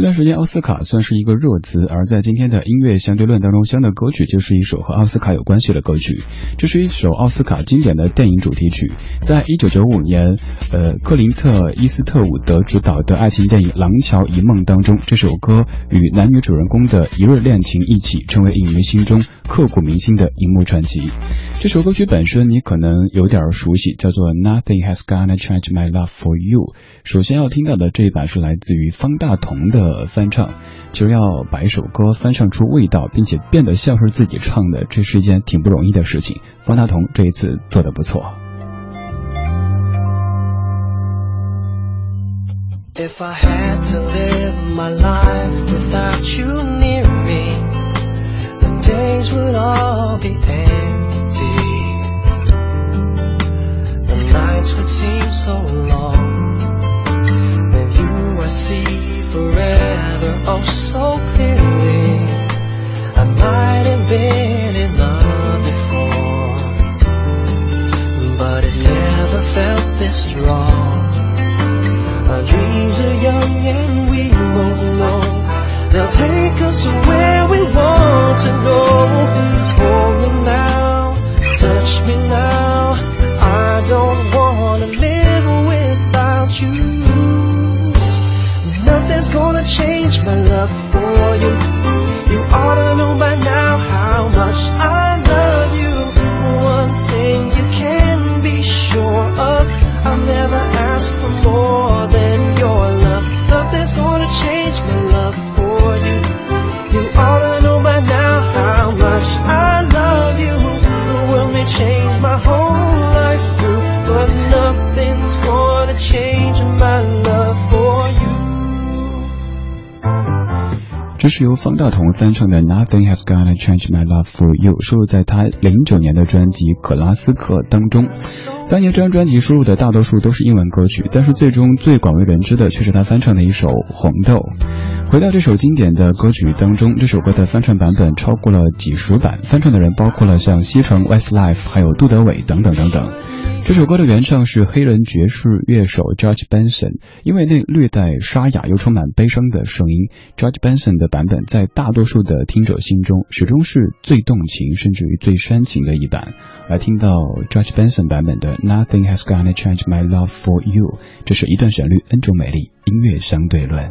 这段时间奥斯卡算是一个热词，而在今天的音乐相对论当中，相的歌曲就是一首和奥斯卡有关系的歌曲。这是一首奥斯卡经典的电影主题曲，在一九九五年，呃，克林特·伊斯特伍德执导的爱情电影《廊桥遗梦》当中，这首歌与男女主人公的一日恋情一起，成为影迷心中刻骨铭心的荧幕传奇。这首歌曲本身你可能有点熟悉，叫做《Nothing Has Gonna Change My Love for You》。首先要听到的这一版是来自于方大同的翻唱。其实要把一首歌翻唱出味道，并且变得像是自己唱的，这是一件挺不容易的事情。方大同这一次做的不错。If I had to live my life without you near me, the days would all be empty. Change my love for you. 这是由方大同翻唱的《Nothing Has Gonna Change My Love for You》，收录在他零九年的专辑《格拉斯克》当中。当年这张专辑收录的大多数都是英文歌曲，但是最终最广为人知的却是他翻唱的一首《红豆》。回到这首经典的歌曲当中，这首歌的翻唱版本超过了几十版，翻唱的人包括了像西城 Westlife，还有杜德伟等等等等。这首歌的原唱是黑人爵士乐手 George Benson，因为那略带沙哑又充满悲伤的声音，George Benson 的版本在大多数的听者心中始终是最动情，甚至于最煽情的一版。来听到 George Benson 版本的 Nothing Has Gonna Change My Love for You，这是一段旋律，N 种美丽，音乐相对论。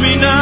me now.